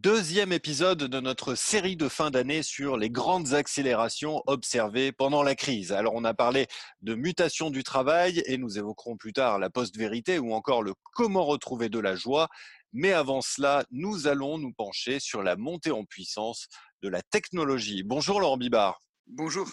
Deuxième épisode de notre série de fin d'année sur les grandes accélérations observées pendant la crise. Alors on a parlé de mutation du travail et nous évoquerons plus tard la post-vérité ou encore le comment retrouver de la joie. Mais avant cela, nous allons nous pencher sur la montée en puissance de la technologie. Bonjour Laurent Bibard. Bonjour.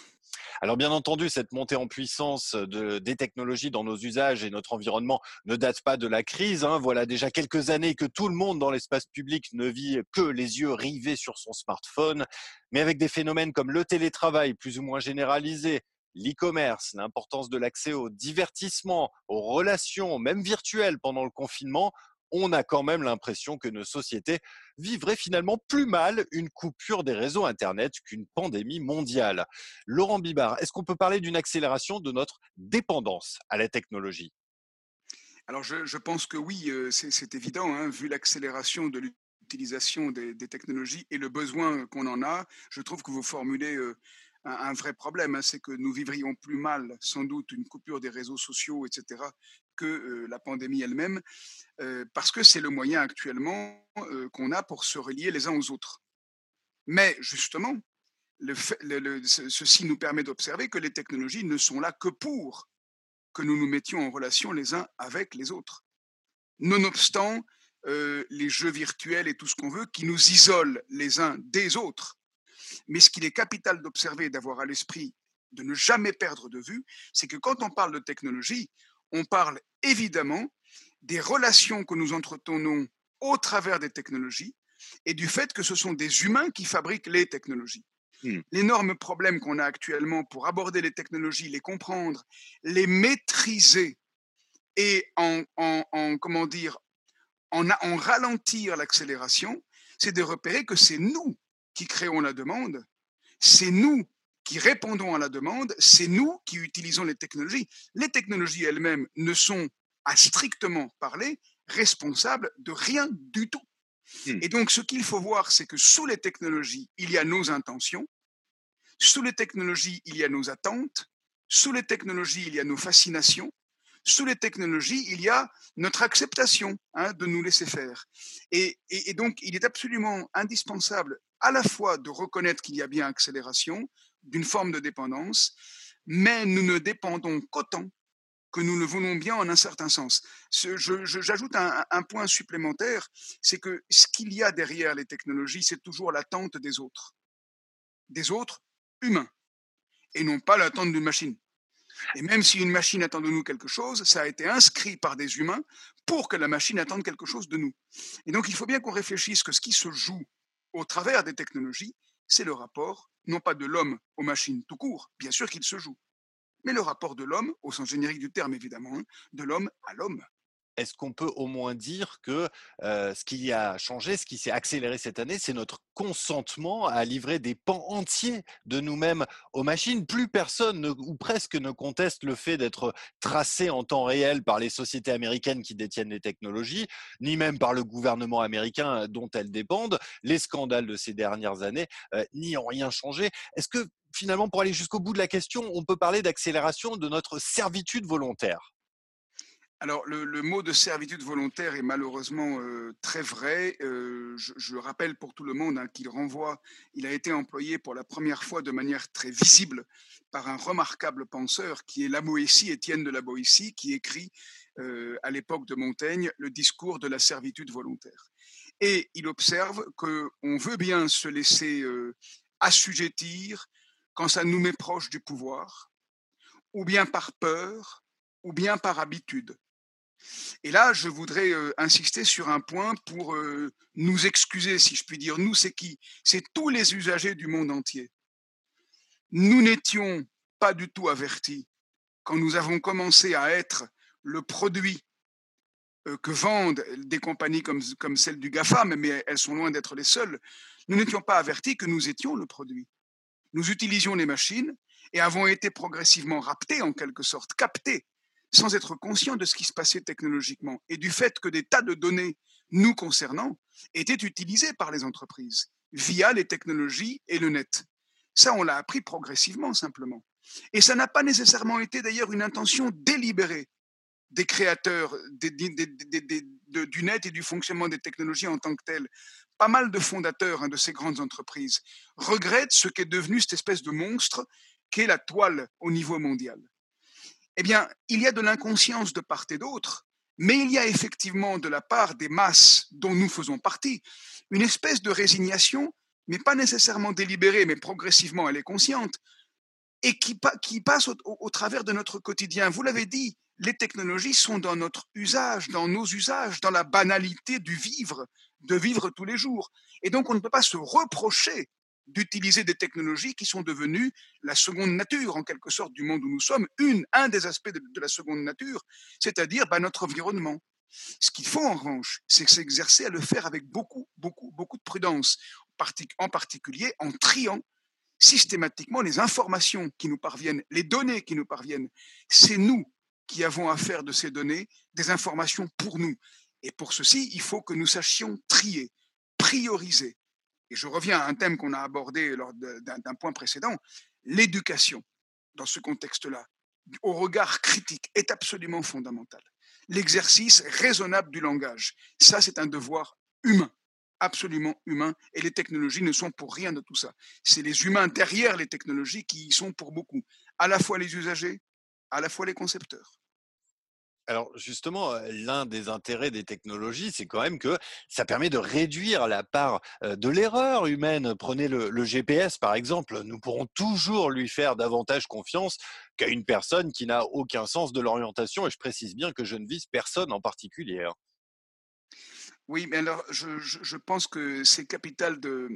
Alors bien entendu, cette montée en puissance de, des technologies dans nos usages et notre environnement ne date pas de la crise. Hein. Voilà déjà quelques années que tout le monde dans l'espace public ne vit que les yeux rivés sur son smartphone. Mais avec des phénomènes comme le télétravail plus ou moins généralisé, l'e-commerce, l'importance de l'accès au divertissement, aux relations, même virtuelles pendant le confinement, on a quand même l'impression que nos sociétés vivraient finalement plus mal une coupure des réseaux Internet qu'une pandémie mondiale. Laurent Bibard, est-ce qu'on peut parler d'une accélération de notre dépendance à la technologie? Alors je, pense que oui, euh, c'est évident, hein, vu l'accélération de l'utilisation des, technologies et le besoin qu'on en a, je trouve que vous formulez un, vrai problème, hein, c'est que nous vivrions plus mal, sans doute, une coupure des réseaux sociaux, etc., que euh, la pandémie elle-même, euh, parce que c'est le moyen actuellement euh, qu'on a pour se relier les uns aux autres. Mais justement, ceci nous permet d'observer que les technologies ne sont là que pour que nous nous mettions en relation les uns avec les autres. Nonobstant les jeux virtuels et tout ce qu'on veut qui nous isolent les uns des autres. Mais ce qu'il est capital d'observer et d'avoir à l'esprit, de ne jamais perdre de vue, c'est que quand on parle de technologie, on parle évidemment des relations que nous entretenons au travers des technologies et du fait que ce sont des humains qui fabriquent les technologies. Hmm. L'énorme problème qu'on a actuellement pour aborder les technologies, les comprendre, les maîtriser et en, comment dire, en, en ralentir l'accélération, c'est de repérer que c'est nous qui créons la demande, c'est nous qui répondons à la demande, c'est nous qui utilisons les technologies. Les technologies elles-mêmes ne sont, à strictement parler, responsables de rien du tout. Hmm. Et donc, ce qu'il faut voir, c'est que sous les technologies, il y a nos intentions, sous les technologies, il y a nos attentes, sous les technologies, il y a nos fascinations, sous les technologies, il y a notre acceptation hein, de nous laisser faire. Et, et, donc, il est absolument indispensable à la fois de reconnaître qu'il y a bien accélération d'une forme de dépendance, mais nous ne dépendons qu'autant que nous le voulons bien en un certain sens. J'ajoute un, un, point supplémentaire, c'est que ce qu'il y a derrière les technologies, c'est toujours l'attente des autres, des autres humains, et non pas l'attente d'une machine. Et même si une machine attend de nous quelque chose, ça a été inscrit par des humains pour que la machine attende quelque chose de nous. Et donc il faut bien qu'on réfléchisse que ce qui se joue au travers des technologies, c'est le rapport, non pas de l'homme aux machines tout court, bien sûr qu'il se joue, mais le rapport de l'homme, au sens générique du terme évidemment, hein, de l'homme à l'homme est-ce qu'on peut au moins dire que ce qui a changé, ce qui s'est accéléré cette année, c'est notre consentement à livrer des pans entiers de nous-mêmes aux machines? Plus personne ou presque ne conteste le fait d'être tracé en temps réel par les sociétés américaines qui détiennent les technologies, ni même par le gouvernement américain dont elles dépendent. Les scandales de ces dernières années n'y ont rien changé. Est-ce que finalement, pour aller jusqu'au bout de la question, on peut parler d'accélération de notre servitude volontaire? Alors, le, mot de servitude volontaire est malheureusement euh, très vrai. Euh, je, rappelle pour tout le monde hein, qu'il renvoie, il a été employé pour la première fois de manière très visible par un remarquable penseur qui est la Boétie, Étienne de la Boétie, qui écrit euh, à l'époque de Montaigne le discours de la servitude volontaire. Et il observe qu'on veut bien se laisser assujettir quand ça nous met proche du pouvoir, ou bien par peur, ou bien par habitude. Et là, je voudrais insister sur un point pour nous excuser, si je puis dire. Nous, c'est qui? C'est tous les usagers du monde entier. Nous n'étions pas du tout avertis quand nous avons commencé à être le produit que vendent des compagnies comme, comme celle du GAFAM, mais elles sont loin d'être les seules. Nous n'étions pas avertis que nous étions le produit. Nous utilisions les machines et avons été progressivement raptés, en quelque sorte, captés sans être conscient de ce qui se passait technologiquement et du fait que des tas de données nous concernant étaient utilisées par les entreprises via les technologies et le net. Ça, on l'a appris progressivement simplement. Et ça n'a pas nécessairement été d'ailleurs une intention délibérée des créateurs du net et du fonctionnement des technologies en tant que telles, pas mal de fondateurs hein, de ces grandes entreprises regrettent ce qu'est devenu cette espèce de monstre qu'est la toile au niveau mondial. Eh bien, il y a de l'inconscience de part et d'autre, mais il y a effectivement de la part des masses dont nous faisons partie une espèce de résignation, mais pas nécessairement délibérée, mais progressivement elle est consciente, et qui, passe au travers de notre quotidien. Vous l'avez dit, les technologies sont dans notre usage, dans nos usages, dans la banalité du vivre, de vivre tous les jours. Et donc, on ne peut pas se reprocher d'utiliser des technologies qui sont devenues la seconde nature, en quelque sorte, du monde où nous sommes, une, un des aspects de, la seconde nature, c'est-à-dire bah, notre environnement. Ce qu'il faut, en revanche, c'est s'exercer à le faire avec beaucoup, beaucoup, beaucoup de prudence, en particulier en triant systématiquement les informations qui nous parviennent, les données qui nous parviennent. C'est nous qui avons à faire de ces données des informations pour nous. Et pour ceci, il faut que nous sachions trier, prioriser. Et je reviens à un thème qu'on a abordé lors d'un point précédent, l'éducation dans ce contexte-là, au regard critique, est absolument fondamental. L'exercice raisonnable du langage, ça c'est un devoir humain, absolument humain, et les technologies ne sont pour rien de tout ça. C'est les humains derrière les technologies qui y sont pour beaucoup, à la fois les usagers, à la fois les concepteurs. Alors justement, l'un des intérêts des technologies, c'est quand même que ça permet de réduire la part de l'erreur humaine. Prenez le, GPS par exemple, nous pourrons toujours lui faire davantage confiance qu'à une personne qui n'a aucun sens de l'orientation, et je précise bien que je ne vise personne en particulier. Oui, mais alors je, pense que c'est capital de,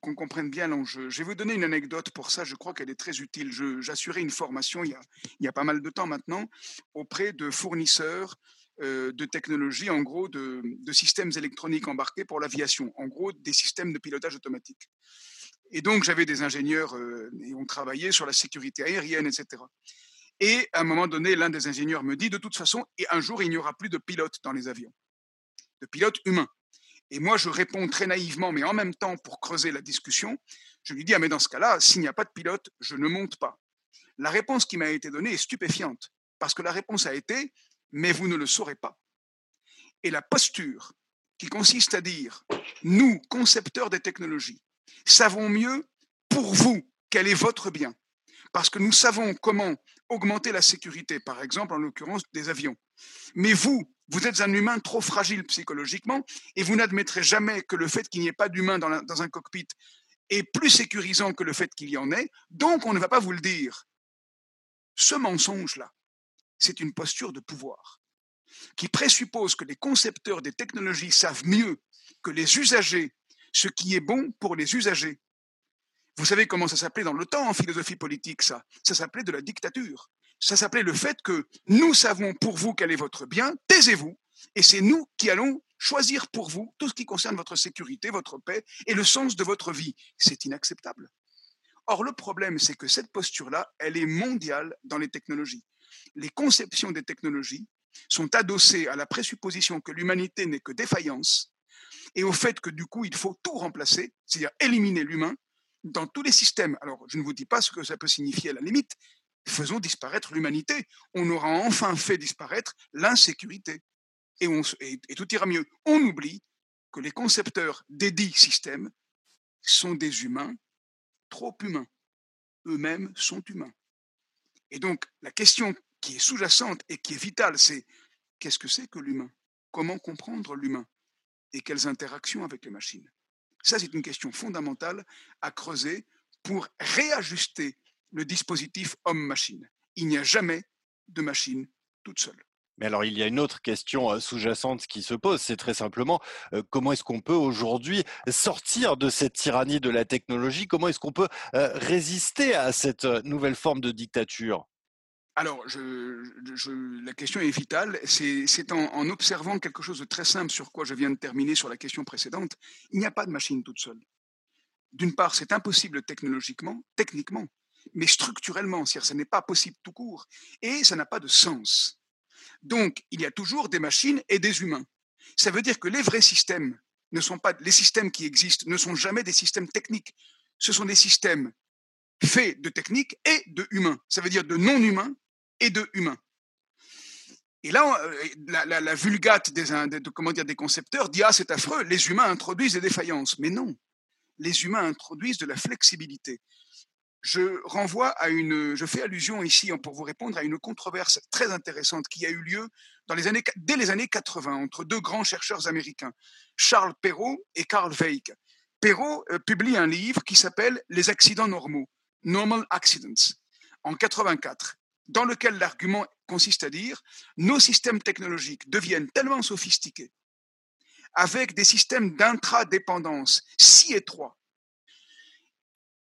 qu'on comprenne bien l'enjeu. Je vais vous donner une anecdote pour ça, je crois qu'elle est très utile. J'assurais une formation il y, a, pas mal de temps maintenant auprès de fournisseurs euh, de technologies, en gros de, systèmes électroniques embarqués pour l'aviation, en gros des systèmes de pilotage automatique. Et donc j'avais des ingénieurs euh, et on travaillait sur la sécurité aérienne, etc. Et à un moment donné, l'un des ingénieurs me dit, de toute façon, et un jour, il n'y aura plus de pilotes dans les avions de pilote humain. Et moi, je réponds très naïvement, mais en même temps, pour creuser la discussion, je lui dis, ah mais dans ce cas-là, s'il n'y a pas de pilote, je ne monte pas. La réponse qui m'a été donnée est stupéfiante, parce que la réponse a été, mais vous ne le saurez pas. Et la posture qui consiste à dire, nous, concepteurs des technologies, savons mieux pour vous quel est votre bien, parce que nous savons comment augmenter la sécurité, par exemple, en l'occurrence des avions. Mais vous, vous êtes un humain trop fragile psychologiquement et vous n'admettrez jamais que le fait qu'il n'y ait pas d'humain dans, un cockpit est plus sécurisant que le fait qu'il y en ait, donc on ne va pas vous le dire. Ce mensonge-là, c'est une posture de pouvoir qui présuppose que les concepteurs des technologies savent mieux que les usagers ce qui est bon pour les usagers. Vous savez comment ça s'appelait dans le temps en philosophie politique, ça? Ça s'appelait de la dictature ça s'appelait le fait que nous savons pour vous quel est votre bien, taisez-vous, et c'est nous qui allons choisir pour vous tout ce qui concerne votre sécurité, votre paix et le sens de votre vie. C'est inacceptable. Or, le problème, c'est que cette posture-là, elle est mondiale dans les technologies. Les conceptions des technologies sont adossées à la présupposition que l'humanité n'est que défaillance et au fait que du coup, il faut tout remplacer, c'est-à-dire éliminer l'humain dans tous les systèmes. Alors, je ne vous dis pas ce que ça peut signifier à la limite, faisons disparaître l'humanité. On aura enfin fait disparaître l'insécurité. Et, tout ira mieux. On oublie que les concepteurs des dits systèmes sont des humains trop humains. Eux-mêmes sont humains. Et donc, la question qui est sous-jacente et qui est vitale, c'est qu'est-ce que c'est que l'humain? Comment comprendre l'humain? Et quelles interactions avec les machines? Ça, c'est une question fondamentale à creuser pour réajuster le dispositif homme-machine. Il n'y a jamais de machine toute seule. Mais alors, il y a une autre question euh, sous-jacente qui se pose, c'est très simplement euh, comment est-ce qu'on peut aujourd'hui sortir de cette tyrannie de la technologie? Comment est-ce qu'on peut euh, résister à cette nouvelle forme de dictature? Alors, la question est vitale. C'est en, en, observant quelque chose de très simple sur quoi je viens de terminer sur la question précédente. Il n'y a pas de machine toute seule. D'une part, c'est impossible technologiquement, techniquement mais structurellement, c'est-à-dire ça n'est pas possible tout court, et ça n'a pas de sens. Donc, il y a toujours des machines et des humains. Ça veut dire que les vrais systèmes ne sont pas, les systèmes qui existent ne sont jamais des systèmes techniques. Ce sont des systèmes faits de techniques et de humains. Ça veut dire de non-humains et de humains. Et là, la, vulgate des, comment dire, des concepteurs dit Ah, c'est affreux, les humains introduisent des défaillances. Mais non, les humains introduisent de la flexibilité. Je fais allusion ici pour vous répondre à une controverse très intéressante qui a eu lieu dans les années, dès les années 80 entre deux grands chercheurs américains, Charles Perrault et Carl Weick. Perrault euh, publie un livre qui s'appelle Les accidents normaux, Normal Accidents, en 84, dans lequel l'argument consiste à dire nos systèmes technologiques deviennent tellement sophistiqués, avec des systèmes d'intradépendance si étroits,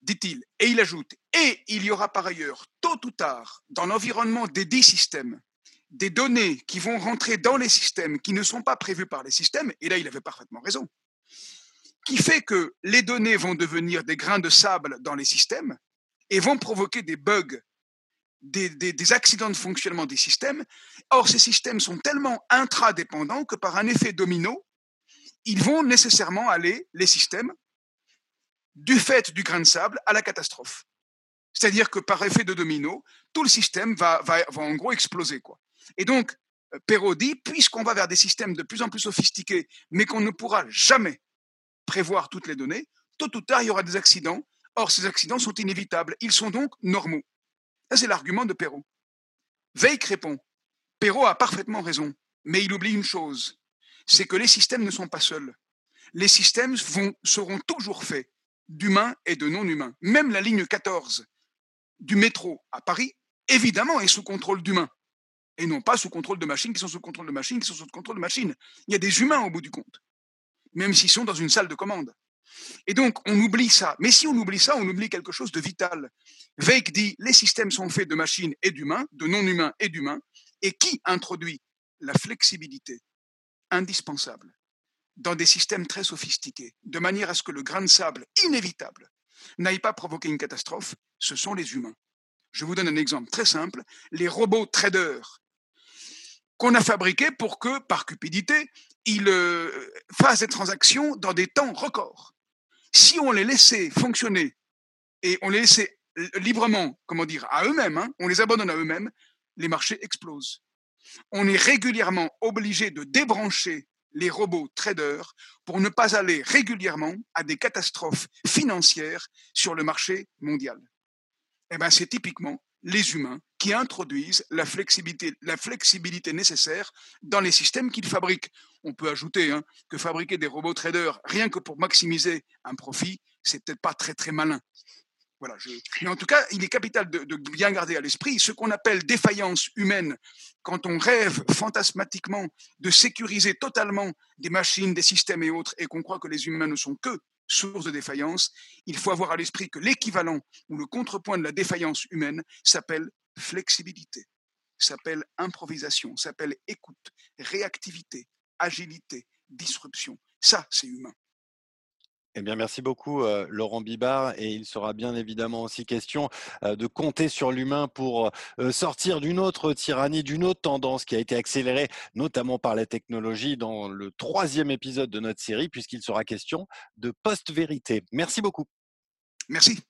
dit-il, et il ajoute, et il y aura par ailleurs, tôt ou tard, dans l'environnement des dix systèmes, des données qui vont rentrer dans les systèmes qui ne sont pas prévues par les systèmes, et là il avait parfaitement raison, qui fait que les données vont devenir des grains de sable dans les systèmes et vont provoquer des bugs, des, des accidents de fonctionnement des systèmes. Or, ces systèmes sont tellement intradépendants que par un effet domino, ils vont nécessairement aller, les systèmes, du fait du grain de sable à la catastrophe. C'est-à-dire que par effet de domino, tout le système va, en gros exploser. Quoi. Et donc, euh, Perrault dit, puisqu'on va vers des systèmes de plus en plus sophistiqués, mais qu'on ne pourra jamais prévoir toutes les données, tôt ou tard, il y aura des accidents. Or, ces accidents sont inévitables. Ils sont donc normaux. Ça, c'est l'argument de Perrault. Veik répond, Perrault a parfaitement raison, mais il oublie une chose, c'est que les systèmes ne sont pas seuls. Les systèmes vont, seront toujours faits d'humains et de non-humains. Même la ligne 14 du métro à Paris, évidemment, est sous contrôle d'humains. Et non pas sous contrôle de machines qui sont sous contrôle de machines qui sont sous contrôle de machines. Il y a des humains au bout du compte, même s'ils sont dans une salle de commande. Et donc, on oublie ça. Mais si on oublie ça, on oublie quelque chose de vital. Veik dit, les systèmes sont faits de machines et d'humains, de non-humains et d'humains. Et qui introduit la flexibilité indispensable dans des systèmes très sophistiqués, de manière à ce que le grain de sable inévitable n'aille pas provoquer une catastrophe, ce sont les humains. Je vous donne un exemple très simple, les robots traders qu'on a fabriqués pour que, par cupidité, ils euh, fassent des transactions dans des temps records. Si on les laissait fonctionner et on les laissait librement, comment dire, à eux-mêmes, hein, on les abandonne à eux-mêmes, les marchés explosent. On est régulièrement obligé de débrancher les robots traders pour ne pas aller régulièrement à des catastrophes financières sur le marché mondial. Eh ben, c'est typiquement les humains qui introduisent la flexibilité, nécessaire dans les systèmes qu'ils fabriquent. On peut ajouter hein, que fabriquer des robots traders rien que pour maximiser un profit, c'est peut-être pas très très malin. Mais en tout cas, il est capital de, bien garder à l'esprit ce qu'on appelle défaillance humaine quand on rêve fantasmatiquement de sécuriser totalement des machines, des systèmes et autres, et qu'on croit que les humains ne sont que source de défaillance. Il faut avoir à l'esprit que l'équivalent ou le contrepoint de la défaillance humaine s'appelle flexibilité, s'appelle improvisation, s'appelle écoute, réactivité, agilité, disruption. Ça, c'est humain. Eh bien, merci beaucoup, euh, Laurent Bibard. Et il sera bien évidemment aussi question euh, de compter sur l'humain pour euh, sortir d'une autre tyrannie, d'une autre tendance qui a été accélérée, notamment par la technologie, dans le troisième épisode de notre série, puisqu'il sera question de post-vérité. Merci beaucoup. Merci.